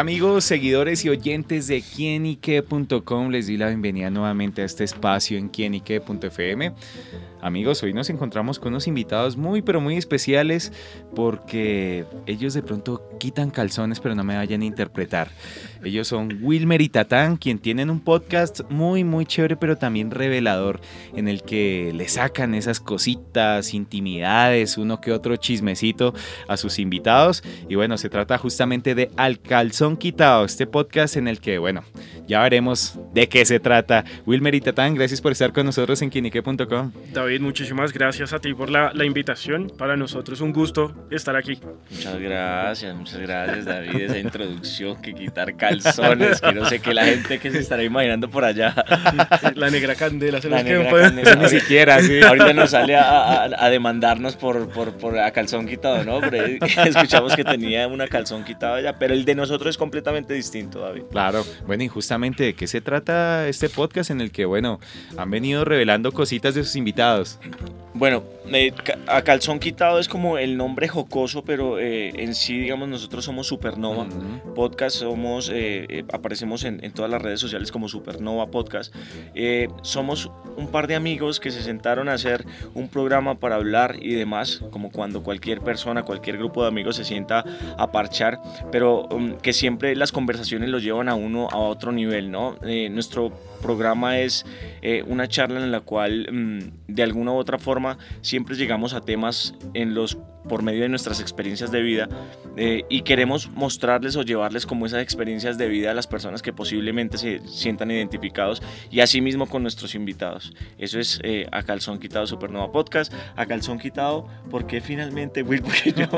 Amigos, seguidores y oyentes de quienique.com, les doy la bienvenida nuevamente a este espacio en quienique.fm. Amigos, hoy nos encontramos con unos invitados muy pero muy especiales porque ellos de pronto quitan calzones pero no me vayan a interpretar. Ellos son Wilmer y Tatán, quien tienen un podcast muy muy chévere pero también revelador en el que le sacan esas cositas, intimidades, uno que otro chismecito a sus invitados. Y bueno, se trata justamente de Al Calzón Quitado, este podcast en el que, bueno, ya veremos de qué se trata. Wilmer y Tatán, gracias por estar con nosotros en quinique.com. David, muchísimas gracias a ti por la, la, invitación. Para nosotros es un gusto estar aquí. Muchas gracias, muchas gracias David, esa introducción que quitar calzones, que no sé qué la gente que se estará imaginando por allá. La negra candela, se La quedó negra poco- candela, ni siquiera, sí. Ahorita nos sale a, a- a demandarnos por, por, por a calzón quitado, ¿no? Pero escuchamos que tenía una calzón quitada ya, pero el de nosotros es completamente distinto, David. Claro, bueno, y de qué se trata este podcast en el que, bueno, han venido revelando cositas de sus invitados. Bueno, eh, a calzón quitado es como el nombre jocoso, pero eh, en sí, digamos, nosotros somos Supernova. Ujú. Podcast, somos, eh, eh, aparecemos en, en todas las redes sociales como Supernova Podcast. Eh, somos un par de amigos que se sentaron a hacer un programa para hablar y demás, como cuando cualquier persona, cualquier grupo de amigos se sienta a parchar, pero um, que siempre las conversaciones los llevan a uno a otro nivel, ¿no? Eh, nuestro programa es una charla en la cual mm, de alguna u otra forma siempre llegamos a temas en los por medio de nuestras experiencias de vida eh, y queremos mostrarles o llevarles como esas experiencias de vida a las personas que posiblemente se sientan identificados y asimismo con nuestros invitados. Eso es eh, a calzón quitado Supernova Podcast, a calzón quitado porque finalmente, Will, porque yo,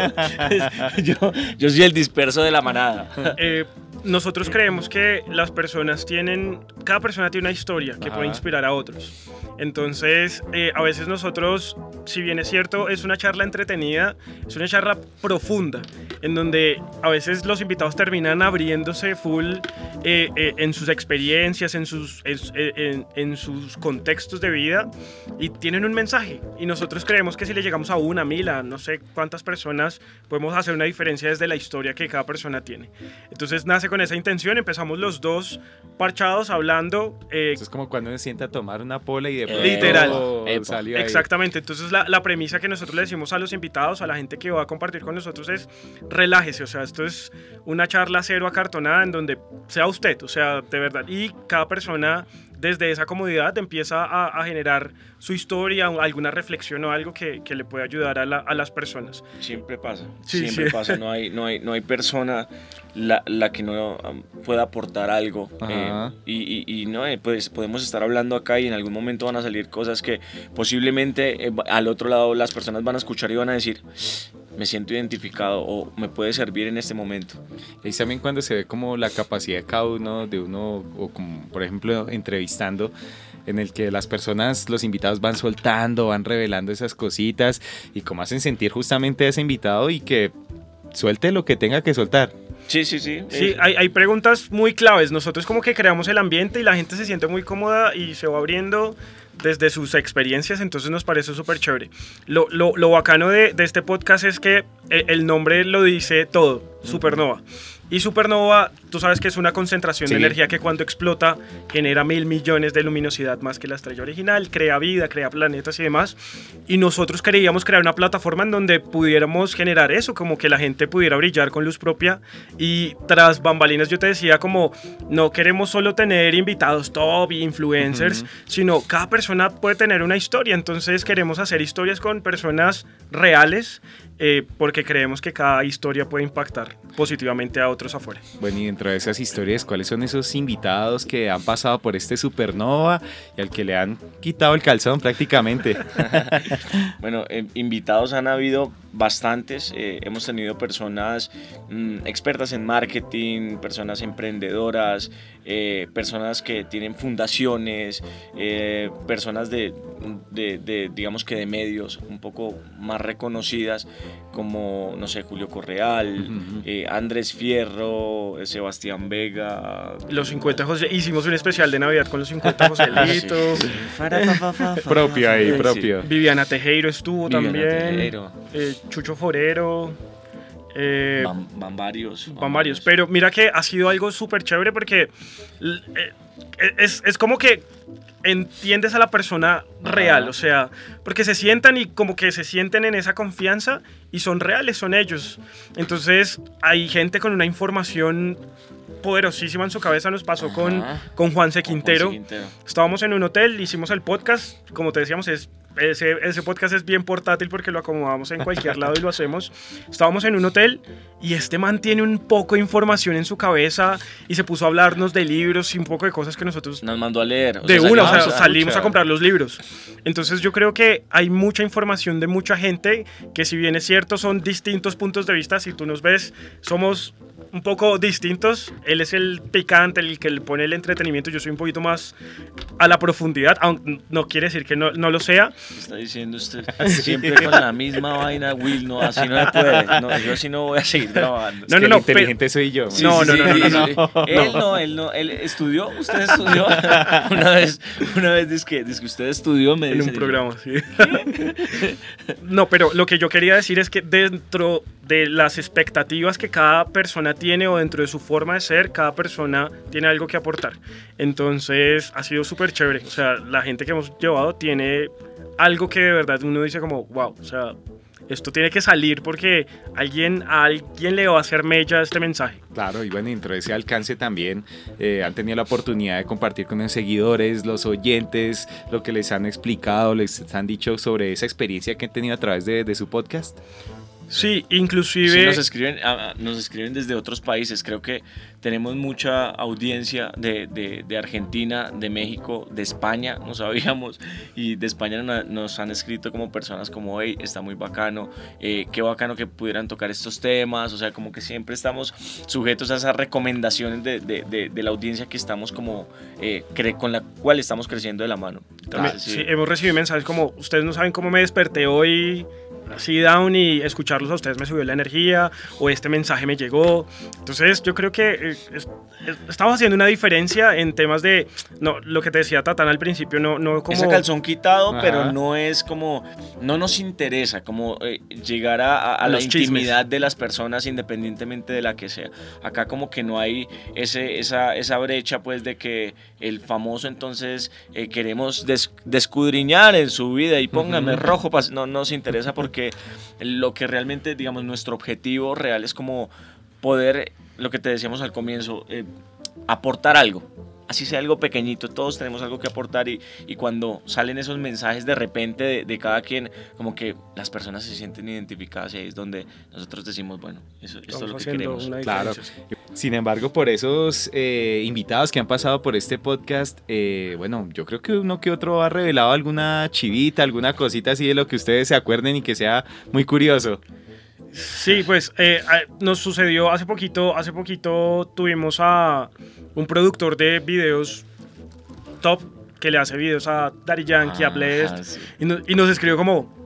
yo, yo soy el disperso de la manada. Eh, nosotros creemos que las personas tienen, cada persona tiene una historia que Ajá. puede inspirar a otros. Entonces, eh, a veces nosotros, si bien es cierto, es una charla entretenida, es una charla profunda, en donde a veces los invitados terminan abriéndose full eh, eh, en sus experiencias, en sus, en, en- en sus contextos de vida y tienen un mensaje. Y nosotros creemos que si le llegamos a una, mil, a no sé cuántas personas, podemos hacer una diferencia desde la historia que cada persona tiene. Entonces nace con esa intención, empezamos los dos parchados hablando. eh, Eso es como cuando uno se sienta a tomar una pola y de pronto Literal. Salió ahí. Exactamente, entonces la, la premisa que nosotros le decimos a los invitados, a la gente que va a compartir con nosotros es relájese, o sea, esto es una charla cero acartonada en donde sea usted, o sea, de verdad, y cada persona desde esa comodidad empieza a, a generar su historia, alguna reflexión o algo que, que le pueda ayudar a, la- a las personas. Siempre pasa, Sí, siempre sí. pasa, no hay, no hay, no hay persona la, la que no um, pueda aportar algo. Eh, y, y- y no, eh, pues podemos estar hablando acá y en algún momento van a salir cosas que posiblemente eh, al otro lado las personas van a escuchar y van a decir, me siento identificado o me puede servir en este momento. Y también cuando se ve como la capacidad de cada uno, de uno, o como por ejemplo entrevistando, en el que las personas, los invitados van soltando, van revelando esas cositas y cómo hacen sentir justamente a ese invitado y que suelte lo que tenga que soltar. Sí, sí, sí. Sí, eh, hay, hay preguntas muy claves. Nosotros como que creamos el ambiente y la gente se siente muy cómoda y se va abriendo desde sus experiencias, entonces nos parece súper chévere. Lo, lo, lo bacano de, de este podcast es que el, el nombre lo dice todo, Supernova. Y supernova, tú sabes que es una concentración Sí. de energía que cuando explota genera mil millones de luminosidad más que la estrella original, crea vida, crea planetas y demás. Y nosotros queríamos crear una plataforma en donde pudiéramos generar eso, como que la gente pudiera brillar con luz propia. Y tras bambalinas yo te decía como, no queremos solo tener invitados top influencers, Ujú. sino cada persona puede tener una historia. Entonces queremos hacer historias con personas reales. eh, porque creemos que cada historia puede impactar positivamente a otros afuera. Bueno, y dentro de esas historias, ¿cuáles son esos invitados que han pasado por este supernova y al que le han quitado el calzón prácticamente? Bueno, eh, invitados han habido bastantes. eh, hemos tenido personas mm, expertas en marketing, personas emprendedoras, eh, personas que tienen fundaciones, eh, personas de, de- de, digamos que de medios un poco más reconocidas como, no sé, Julio Correal, eh, Andrés Fierro, eh, Sebastián Vega. Los 50 José, hicimos un especial de Navidad con los 50 Joselitos. Sí, sí. Propio ahí, propio. Viviana Tejeiro estuvo Viviana también. Tejeiro. Eh, Chucho Forero. Eh, van, van varios. van varios. Pero mira que ha sido algo súper chévere porque eh, es, es como que entiendes a la persona real, o sea, porque se sientan y como que se sienten en esa confianza y son reales, son ellos. Entonces hay gente con una información poderosísima en su cabeza, nos pasó con, Ajá. con Juanse Quintero. Juanse Quintero. Estábamos en un hotel, hicimos el podcast, como te decíamos, es, ese, ese podcast es bien portátil porque lo acomodamos en cualquier lado y lo hacemos. Estábamos en un hotel y este man tiene un poco de información en su cabeza y se puso a hablarnos de libros y un poco de cosas que nosotros Nos mandó a leer. o de sea, una, o sea, salimos a- salimos a comprar los libros. Entonces yo creo que hay mucha información de mucha gente que si bien es cierto son distintos puntos de vista, si tú nos ves, somos un poco distintos. Él es el picante, el que le pone el entretenimiento, yo soy un poquito más a la profundidad, aunque no quiere decir que no, no lo sea. Está diciendo usted siempre con la misma vaina, Will, no, así no se puede. No, yo así no voy a seguir grabando. No, Es que no, el no, inteligente soy yo. Sí, No, sí, no, sí, no, no, sí, no, sí. no. Él no, él no, él estudió, usted estudió. Una vez, una vez dice que, dice que usted estudió, me En dice. un programa, sí. no, pero lo que yo quería decir es que dentro de las expectativas que cada persona tiene o dentro de su forma de ser, cada persona tiene algo que aportar. Entonces ha sido súper chévere. O sea, la gente que hemos llevado tiene algo que de verdad uno dice como, wow, o sea, esto tiene que salir porque alguien, a alguien le va a hacer mella este mensaje. Claro, y bueno, dentro de ese alcance también eh, han tenido la oportunidad de compartir con los seguidores, los oyentes, lo que les han explicado, les han dicho sobre esa experiencia que han tenido a través de, de su podcast. Sí, Sí, inclusive... nos escriben, ah, ah, nos escriben desde otros países. Creo que tenemos mucha audiencia de, de- de Argentina, de México, de España, no sabíamos. Y de España no- nos han escrito como personas como, hey, está muy bacano, eh, qué bacano que pudieran tocar estos temas. O sea, como que siempre estamos sujetos a esas recomendaciones de, de- la audiencia que estamos como, eh, con la cual estamos creciendo de la mano. Entonces, sí, sí. hemos recibido mensajes como, ustedes no saben cómo me desperté hoy así down y escucharlos a ustedes me subió la energía o este mensaje me llegó. Entonces yo creo que eh, es- es- estamos haciendo una diferencia en temas de, no, lo que te decía Tatán al principio, no, no como... Ese calzón quitado, Ajá. pero no es como, no nos interesa como eh, llegar a, a- a la chismes. intimidad de las personas independientemente de la que sea. Acá como que no hay ese, esa, esa brecha pues de que el famoso entonces eh, queremos des- descudriñar en su vida y póngame Ujú. rojo, pas- no nos interesa lo que realmente, digamos, nuestro objetivo real es como poder, lo que te decíamos al comienzo, eh, aportar algo. Así sea algo pequeñito, todos tenemos algo que aportar y, y cuando salen esos mensajes de repente de, de cada quien, como que las personas se sienten identificadas y ahí es donde nosotros decimos, bueno, eso, esto es lo que queremos. Claro. Sin embargo, por esos eh, invitados que han pasado por este podcast, eh, bueno, yo creo que uno que otro ha revelado alguna chivita, alguna cosita así de lo que ustedes se acuerden y que sea muy curioso. Sí, pues eh, nos sucedió hace poquito, hace poquito tuvimos a un productor de videos top que le hace videos a Daddy Yankee, a Blessed, sí. y, no- y nos escribió como,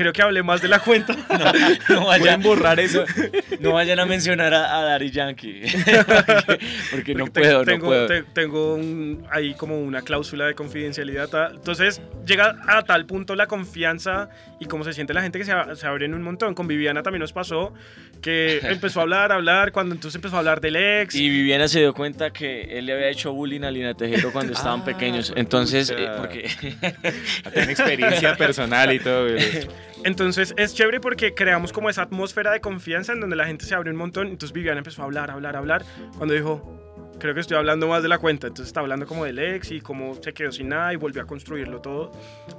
creo que hablé más de la cuenta. No vayan, borrar eso. no vayan a mencionar a, a Daddy Yankee. Porque no Porque puedo, tengo, no puedo. te- tengo un- ahí como una cláusula de confidencialidad. Entonces llega a tal punto la confianza y cómo se siente la gente que se, se abren un montón. Con Viviana también nos pasó que empezó a hablar, a hablar, cuando entonces empezó a hablar del ex. Y Viviana se dio cuenta que él le había hecho bullying a Lina Tejero cuando estaban Ah, pequeños. Entonces, eh, porque Tiene experiencia personal y todo. güey. Entonces es chévere porque creamos como esa atmósfera de confianza en donde la gente se abre un montón. Entonces Viviana empezó a hablar, hablar, hablar. Cuando dijo, creo que estoy hablando más de la cuenta. Entonces está hablando como del ex y cómo se quedó sin nada y volvió a construirlo todo.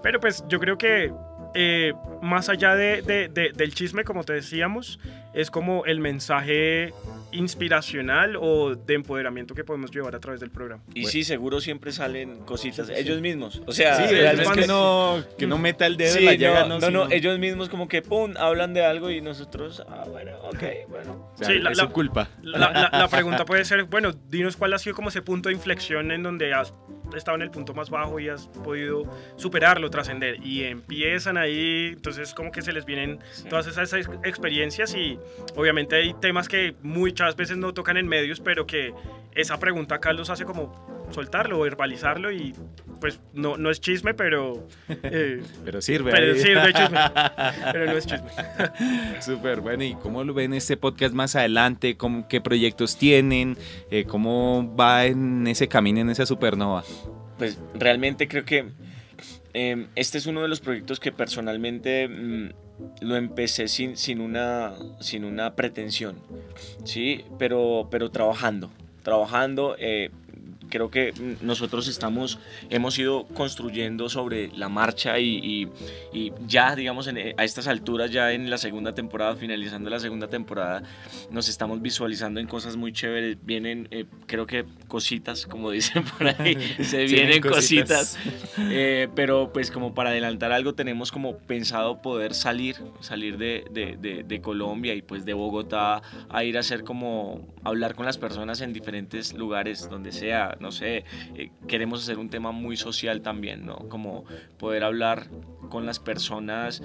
Pero pues yo creo que eh, más allá de, de- de- del chisme, como te decíamos, es como el mensaje inspiracional o de empoderamiento que podemos llevar a través del programa. Y Bueno. sí, seguro siempre salen cositas ellos mismos. O sea, Sí, Sí, realmente cuando- que no, que no meta el dedo Sí, en la llaga, no, no, no, no, sino- ellos mismos como que pum, hablan de algo y nosotros, ah, bueno, ok, bueno. o sea, Sí, la- es la- su culpa. La, la- la pregunta puede ser, bueno, dinos cuál ha sido como ese punto de inflexión en donde has estado en el punto más bajo y has podido superarlo, trascender. Y empiezan ahí, entonces como que se les vienen Sí. todas esas ex- experiencias y obviamente hay temas que muchas veces no tocan en medios, pero que esa pregunta acá los hace como soltarlo, verbalizarlo y pues no, no es chisme, pero... eh, Pero sirve. pero ahí. sirve chisme, pero no es chisme. Súper, bueno, ¿y cómo lo ven este podcast más adelante? ¿Cómo, ¿Qué proyectos tienen? Eh, ¿Cómo va en ese camino, en esa supernova? Pues realmente creo que eh, este es uno de los proyectos que personalmente mm, lo empecé sin, sin, una, sin una pretensión, ¿sí? Pero, pero trabajando, trabajando. eh, creo que mm, nosotros estamos, hemos ido construyendo sobre la marcha y, y- y ya, digamos, en- a estas alturas, ya en la segunda temporada, finalizando la segunda temporada, nos estamos visualizando en cosas muy chéveres. Vienen, eh, creo que cositas, como dicen por ahí, se vienen cositas. Eh, pero pues como para adelantar algo tenemos como pensado poder salir, salir de, de- de- de Colombia y pues de Bogotá a ir a hacer como hablar con las personas en diferentes lugares donde sea, no sé, eh, queremos hacer un tema muy social también, ¿no? Como poder hablar con las personas,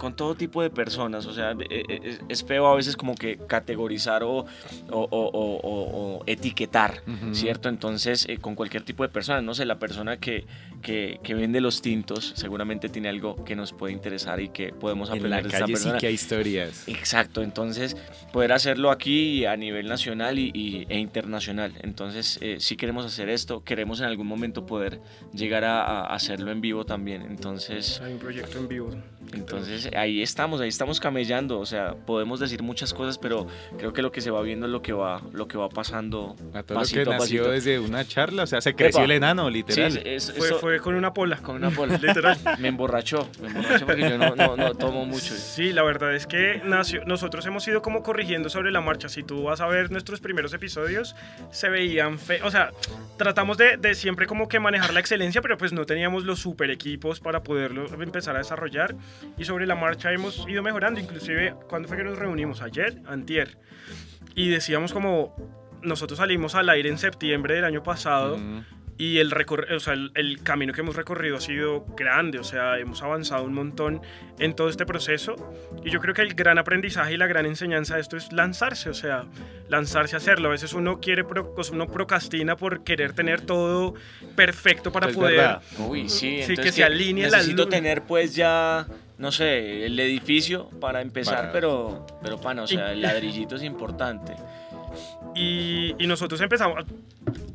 con todo tipo de personas, o sea, eh, eh, es, es feo a veces como que categorizar o, o- o- o- o- o etiquetar. ¿cierto? Entonces, eh, con cualquier tipo de persona, no sé, la persona que, que, que vende los tintos seguramente tiene algo que nos puede interesar y que podemos En aprender de esta calle sí persona. que hay historias. Exacto, entonces poder hacerlo aquí a nivel nacional y, y- e internacional. Entonces, eh, si queremos hacer esto, queremos en algún momento poder llegar a, a hacerlo en vivo también. Entonces, Hay un proyecto en vivo. entonces ahí estamos, ahí estamos camellando. O sea, podemos decir muchas cosas, pero creo que lo que se va viendo es lo que va, lo que va pasando. A todo pasito lo a que nació pasito. desde una charla, o sea, se creció Epa. el enano, Sí, literal. es- es- Fue, eso- fue con una pola. con una bola. Literal. Me emborrachó, me emborrachó porque yo no, no, no tomo mucho. Sí, la verdad es que nació, nosotros hemos ido como corrigiendo sobre la marcha. Si tú vas a ver nuestros primeros episodios, se veían fe O sea, tratamos de, de siempre como que manejar la excelencia, pero pues no teníamos los super equipos para poderlo empezar a desarrollar. Y sobre la marcha hemos ido mejorando. Inclusive, ¿cuándo fue que nos reunimos? Ayer, antier. Y decíamos como... Nosotros salimos al aire en septiembre del año pasado. Mm. Y el, o sea, el, el camino que hemos recorrido ha sido grande, o sea, hemos avanzado un montón en todo este proceso. Y yo creo que el gran aprendizaje y la gran enseñanza de esto es lanzarse, o sea, lanzarse a hacerlo. A veces uno quiere, pro- sea, uno procrastina por querer tener todo perfecto para Es poder... verdad. Uy, sí, Sí, entonces que se alinee la necesito tener pues ya, no sé, el edificio para empezar, Para- pero, pero pana, o sea, el ladrillito es importante. Y, y nosotros empezamos,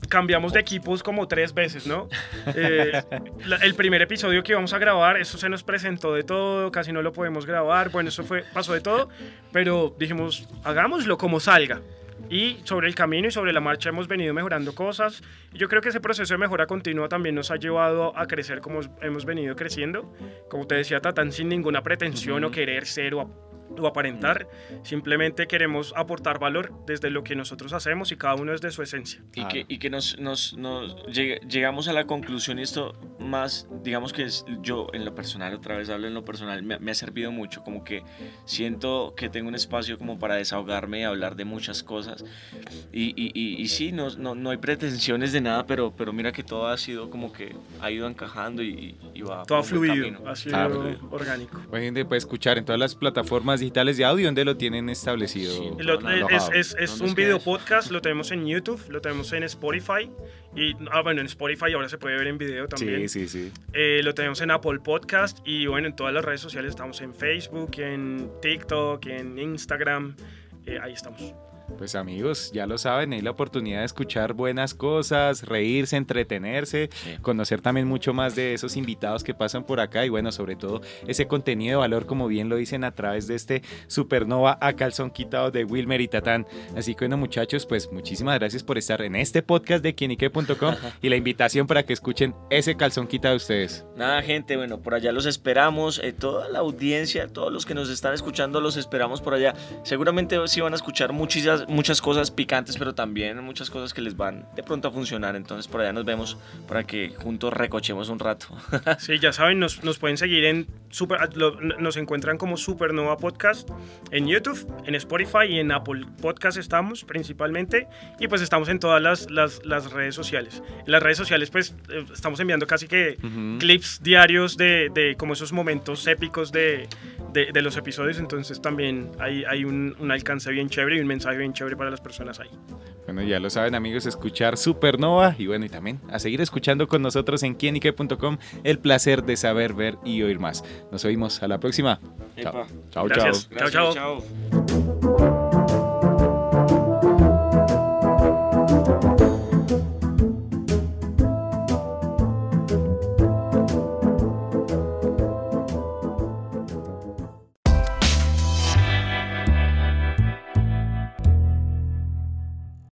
cambiamos de equipos como tres veces, ¿no? Eh, la- el primer episodio que íbamos a grabar, eso se nos presentó de todo, casi no lo podemos grabar, bueno, eso fue, pasó de todo, pero dijimos, hagámoslo como salga. Y sobre el camino y sobre la marcha hemos venido mejorando cosas. Yo creo que ese proceso de mejora continua también nos ha llevado a crecer como hemos venido creciendo. Como te decía Tatán, sin ninguna pretensión o querer ser o, o aparentar. Simplemente queremos aportar valor desde lo que nosotros hacemos y cada uno desde su esencia. Y Claro. que, y que nos, nos, nos lleg- llegamos a la conclusión, y esto más, digamos que es, yo en lo personal, otra vez hablo en lo personal, me, me ha servido mucho, como que siento que tengo un espacio como para desahogarme y hablar de muchas cosas. Y, y, y, y sí, no, no, no hay pretensiones de nada, pero, pero mira que todo ha sido como que ha ido encajando y, y va. Todo ha fluido, ha sido Claro. orgánico. La gente puede escuchar en todas las plataformas digitales de audio donde lo tienen establecido. Sí, Lo- no, es, alojado. es- es ¿Dónde un video podcast, lo tenemos en YouTube, lo tenemos en Spotify. Y, ah, bueno, en Spotify ahora se puede ver en video también. Sí, sí, sí. Eh, lo tenemos en Apple Podcast y bueno, en todas las redes sociales estamos en Facebook, en TikTok, en Instagram. Eh, ahí estamos. Pues amigos, ya lo saben, hay la oportunidad de escuchar buenas cosas, reírse, entretenerse, Sí. conocer también mucho más de esos invitados que pasan por acá y bueno, sobre todo ese contenido de valor, como bien lo dicen a través de este Supernova a calzón quitado de Wilmer y Tatán. Así que bueno muchachos, pues muchísimas gracias por estar en este podcast de quienique.com y la invitación para que escuchen ese calzón quitado de ustedes. Nada, gente, bueno, por allá los esperamos. eh, toda la audiencia, todos los que nos están escuchando, los esperamos por allá. Seguramente sí van a escuchar muchas, cosas picantes, pero también muchas cosas que les van de pronto a funcionar. Entonces, por allá nos vemos para que juntos recochemos un rato. Sí, ya saben, nos, nos pueden seguir en super, lo- nos encuentran como Supernova Podcast en YouTube, en Spotify y en Apple Podcast estamos principalmente. Y pues estamos en todas las, las, las redes sociales. En las redes sociales pues eh, estamos enviando casi que clips diarios de, de como esos momentos épicos de, de, de los episodios. Entonces también hay, hay un, un alcance bien chévere y un mensaje bien chévere para las personas ahí. Bueno, ya lo saben amigos, escuchar Supernova y bueno, y también a seguir escuchando con nosotros en quienique.com el placer de saber, ver y oír más. Nos oímos a la próxima. Chao, chao. Chao, chao.